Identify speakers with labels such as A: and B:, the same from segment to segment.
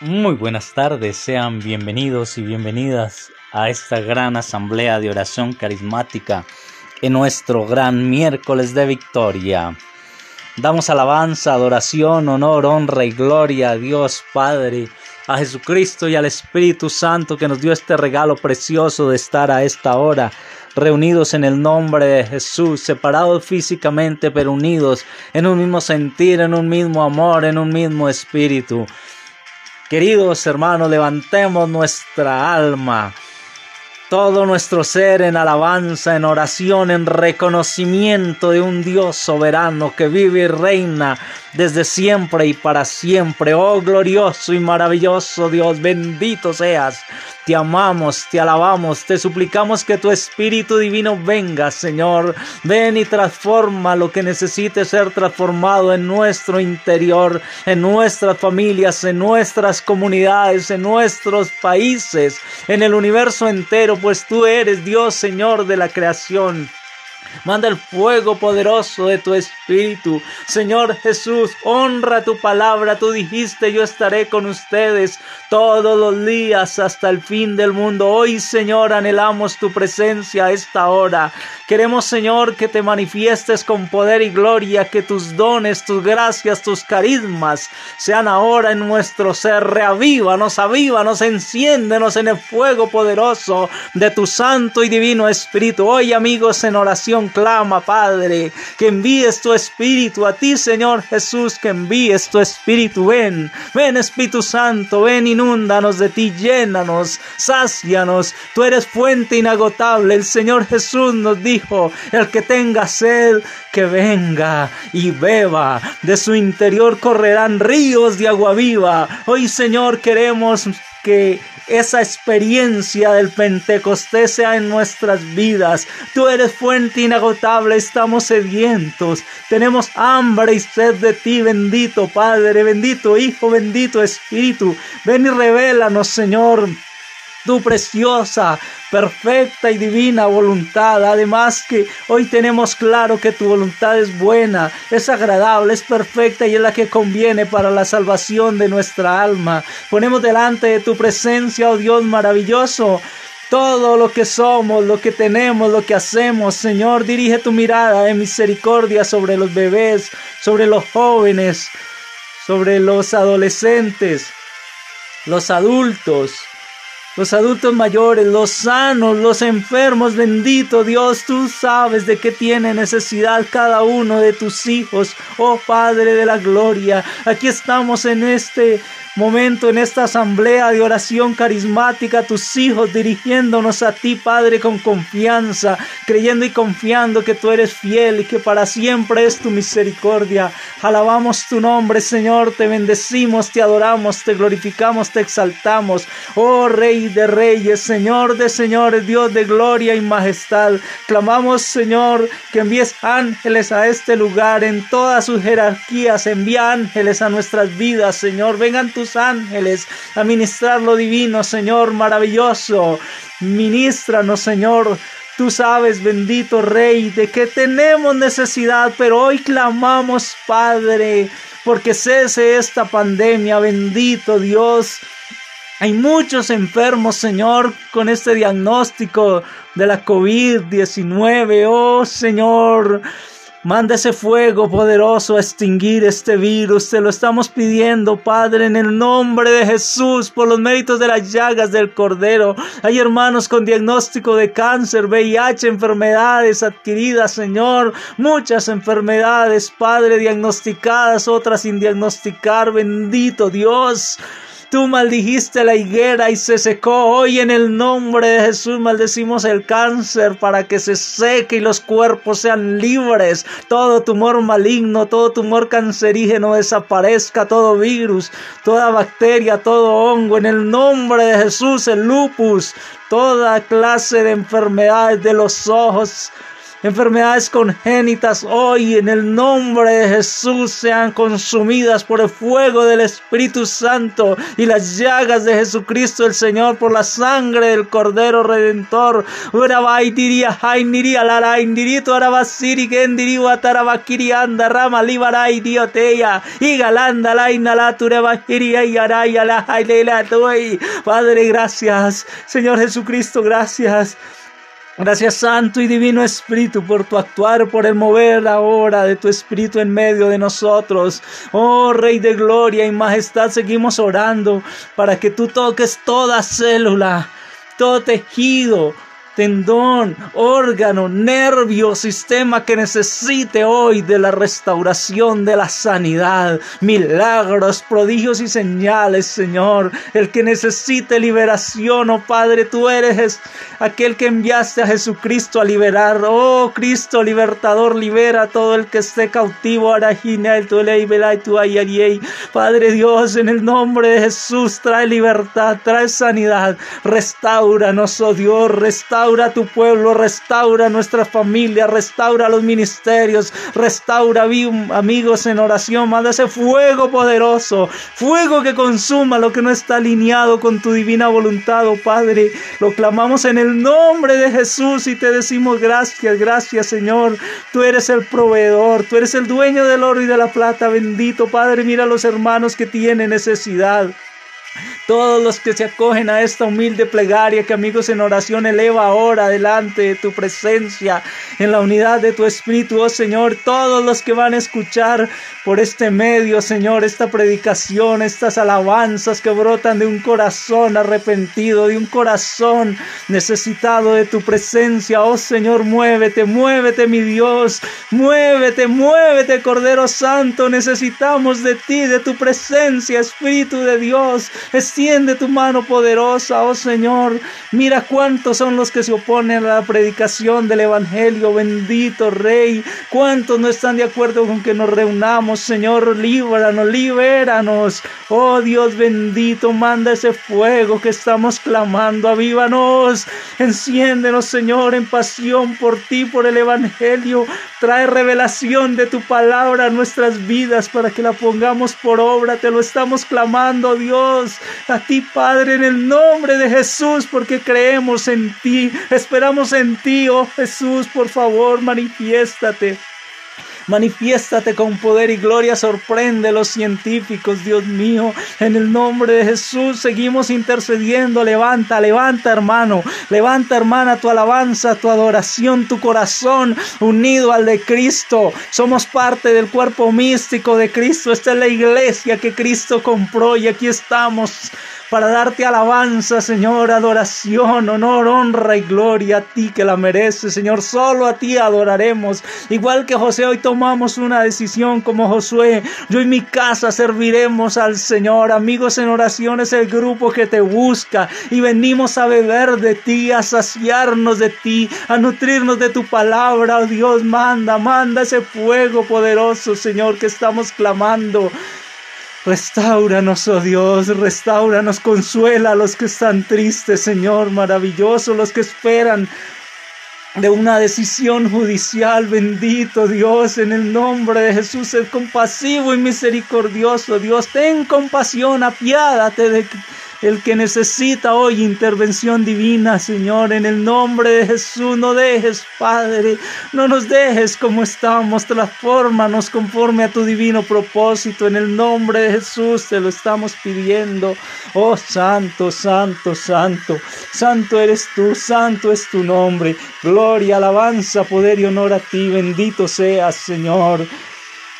A: Muy buenas tardes, sean bienvenidos y bienvenidas a esta gran asamblea de oración carismática en nuestro gran miércoles de victoria. Damos alabanza, adoración, honor, honra y gloria a Dios Padre, a Jesucristo y al Espíritu Santo que nos dio este regalo precioso de estar a esta hora reunidos en el nombre de Jesús, separados físicamente pero unidos en un mismo sentir, en un mismo amor, en un mismo espíritu. Queridos hermanos, levantemos nuestra alma, todo nuestro ser en alabanza, en oración, en reconocimiento de un Dios soberano que vive y reina desde siempre y para siempre. Oh glorioso y maravilloso Dios, bendito seas. Te amamos, te alabamos, te suplicamos que tu Espíritu Divino venga, Señor. Ven y transforma lo que necesite ser transformado en nuestro interior, en nuestras familias, en nuestras comunidades, en nuestros países, en el universo entero, pues tú eres Dios, Señor de la creación. Manda el fuego poderoso de tu espíritu. Señor Jesús, honra tu palabra. Tú dijiste, yo estaré con ustedes todos los días hasta el fin del mundo. Hoy, Señor, anhelamos tu presencia a esta hora. Queremos, Señor, que te manifiestes con poder y gloria, que tus dones, tus gracias, tus carismas sean ahora en nuestro ser. Reavívanos, avívanos, enciéndenos en el fuego poderoso de tu santo y divino espíritu. Hoy, amigos, en oración clama, Padre, que envíes tu Espíritu a ti, Señor Jesús, que envíes tu Espíritu. Ven, ven Espíritu Santo, ven, inúndanos de ti, llénanos, sácianos. Tú eres fuente inagotable. El Señor Jesús nos dijo, el que tenga sed, que venga y beba. De su interior correrán ríos de agua viva. Hoy, Señor, queremos que esa experiencia del Pentecostés sea en nuestras vidas. Tú eres fuente inagotable, estamos sedientos, tenemos hambre y sed de ti, bendito Padre, bendito Hijo, bendito Espíritu. Ven y revélanos, Señor tu preciosa, perfecta y divina voluntad. Además que hoy tenemos claro que tu voluntad es buena, es agradable, es perfecta y es la que conviene para la salvación de nuestra alma. Ponemos delante de tu presencia, oh Dios maravilloso, todo lo que somos, lo que tenemos, lo que hacemos. Señor, dirige tu mirada de misericordia sobre los bebés, sobre los jóvenes, sobre los adolescentes, los adultos los adultos mayores, los sanos, los enfermos, bendito Dios, tú sabes de qué tiene necesidad cada uno de tus hijos, oh Padre de la Gloria. Aquí estamos en este momento en esta asamblea de oración carismática, tus hijos dirigiéndonos a ti, Padre, con confianza, creyendo y confiando que tú eres fiel y que para siempre es tu misericordia. Alabamos tu nombre, Señor, te bendecimos, te adoramos, te glorificamos, te exaltamos. Oh Rey de Reyes, Señor de Señores, Dios de gloria y majestad. Clamamos, Señor, que envíes ángeles a este lugar en todas sus jerarquías. Envía ángeles a nuestras vidas, Señor. Vengan tus ángeles a ministrar lo divino, Señor maravilloso. Ministranos, Señor. Tú sabes, bendito Rey, de que tenemos necesidad, pero hoy clamamos, Padre, porque cese esta pandemia, bendito Dios. Hay muchos enfermos, Señor, con este diagnóstico de la COVID-19. Oh, Señor, Manda ese fuego poderoso a extinguir este virus. Te lo estamos pidiendo, Padre, en el nombre de Jesús, por los méritos de las llagas del Cordero. Hay hermanos con diagnóstico de cáncer, VIH, enfermedades adquiridas, Señor. Muchas enfermedades, Padre, diagnosticadas, otras sin diagnosticar. Bendito Dios. Tú maldijiste la higuera y se secó. Hoy en el nombre de Jesús maldecimos el cáncer para que se seque y los cuerpos sean libres. Todo tumor maligno, todo tumor cancerígeno desaparezca, todo virus, toda bacteria, todo hongo. En el nombre de Jesús, el lupus, toda clase de enfermedades de los ojos enfermedades congénitas hoy en el nombre de Jesús sean consumidas por el fuego del Espíritu Santo y las llagas de Jesucristo el Señor por la sangre del Cordero Redentor. Padre, gracias. Señor Jesucristo, gracias. Gracias Santo y Divino Espíritu por tu actuar, por el mover ahora de tu Espíritu en medio de nosotros. Oh Rey de Gloria y Majestad, seguimos orando para que tú toques toda célula, todo tejido, tendón, órgano, nervio, sistema que necesite hoy de la restauración, de la sanidad, milagros, prodigios y señales, Señor. El que necesite liberación, oh Padre, tú eres aquel que enviaste a Jesucristo a liberar. Oh Cristo, libertador, libera a todo el que esté cautivo. Padre Dios, en el nombre de Jesús, trae libertad, trae sanidad. Restauranos, oh Dios, restaura restaura tu pueblo, restaura nuestra familia, restaura los ministerios, restaura amigos en oración, manda ese fuego poderoso, fuego que consuma lo que no está alineado con tu divina voluntad, oh Padre. Lo clamamos en el nombre de Jesús y te decimos gracias, gracias Señor. Tú eres el proveedor, tú eres el dueño del oro y de la plata, bendito Padre. Mira a los hermanos que tienen necesidad. Todos los que se acogen a esta humilde plegaria que amigos en oración eleva ahora delante de tu presencia en la unidad de tu espíritu, oh Señor, todos los que van a escuchar por este medio, Señor, esta predicación, estas alabanzas que brotan de un corazón arrepentido, de un corazón necesitado de tu presencia, oh Señor, muévete, muévete mi Dios, muévete, muévete Cordero Santo, necesitamos de ti, de tu presencia, Espíritu de Dios. Extiende tu mano poderosa, oh Señor. Mira cuántos son los que se oponen a la predicación del Evangelio, bendito Rey. Cuántos no están de acuerdo con que nos reunamos, Señor. Líbranos, libéranos. Oh Dios bendito, manda ese fuego que estamos clamando. Avívanos, enciéndenos, Señor, en pasión por ti, por el Evangelio. Trae revelación de tu palabra a nuestras vidas para que la pongamos por obra. Te lo estamos clamando, Dios a ti, Padre, en el nombre de Jesús, porque creemos en ti, esperamos en ti, oh Jesús, por favor, manifiéstate. Manifiéstate con poder y gloria, sorprende a los científicos, Dios mío. En el nombre de Jesús seguimos intercediendo. Levanta, levanta, hermano. Levanta, hermana, tu alabanza, tu adoración, tu corazón unido al de Cristo. Somos parte del cuerpo místico de Cristo. Esta es la iglesia que Cristo compró y aquí estamos para darte alabanza, Señor, adoración, honor, honra y gloria a ti que la mereces, Señor. Solo a ti adoraremos. Igual que José, hoy tomamos una decisión como Josué. Yo y mi casa serviremos al Señor. Amigos en oración es el grupo que te busca y venimos a beber de ti, a saciarnos de ti, a nutrirnos de tu palabra. Oh Dios, manda, manda ese fuego poderoso, Señor, que estamos clamando. Restauranos, oh Dios, restauranos, consuela a los que están tristes, Señor, maravilloso, los que esperan de una decisión judicial, bendito Dios, en el nombre de Jesús, el compasivo y misericordioso Dios, ten compasión, apiádate de el que necesita hoy intervención divina, Señor, en el nombre de Jesús, no dejes, Padre, no nos dejes como estamos, transfórmanos conforme a tu divino propósito, en el nombre de Jesús te lo estamos pidiendo, oh Santo, Santo, Santo, Santo eres tú, Santo es tu nombre, gloria, alabanza, poder y honor a ti, bendito seas, Señor.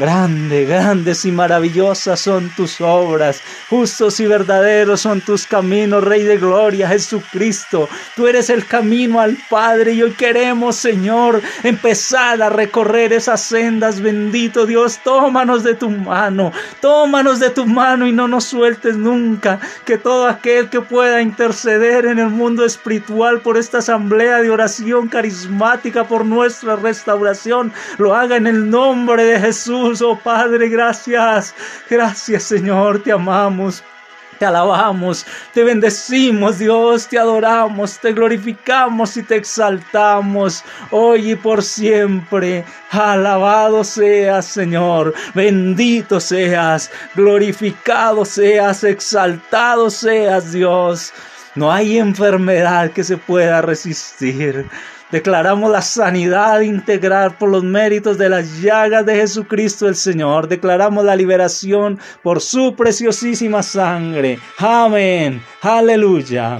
A: Grande, grandes y maravillosas son tus obras, justos y verdaderos son tus caminos, Rey de Gloria, Jesucristo. Tú eres el camino al Padre y hoy queremos, Señor, empezar a recorrer esas sendas, bendito Dios. Tómanos de tu mano, tómanos de tu mano y no nos sueltes nunca. Que todo aquel que pueda interceder en el mundo espiritual por esta asamblea de oración carismática, por nuestra restauración, lo haga en el nombre de Jesús oh Padre, gracias. Gracias, Señor, te amamos. te alabamos, te bendecimos, Dios, te adoramos, te glorificamos y te exaltamos hoy y por siempre. Alabado seas, Señor, bendito seas, glorificado seas, exaltado seas, Dios. No hay enfermedad que se pueda resistir. Declaramos la sanidad integral por los méritos de las llagas de Jesucristo el Señor. Declaramos la liberación por su preciosísima sangre. Amén. Aleluya.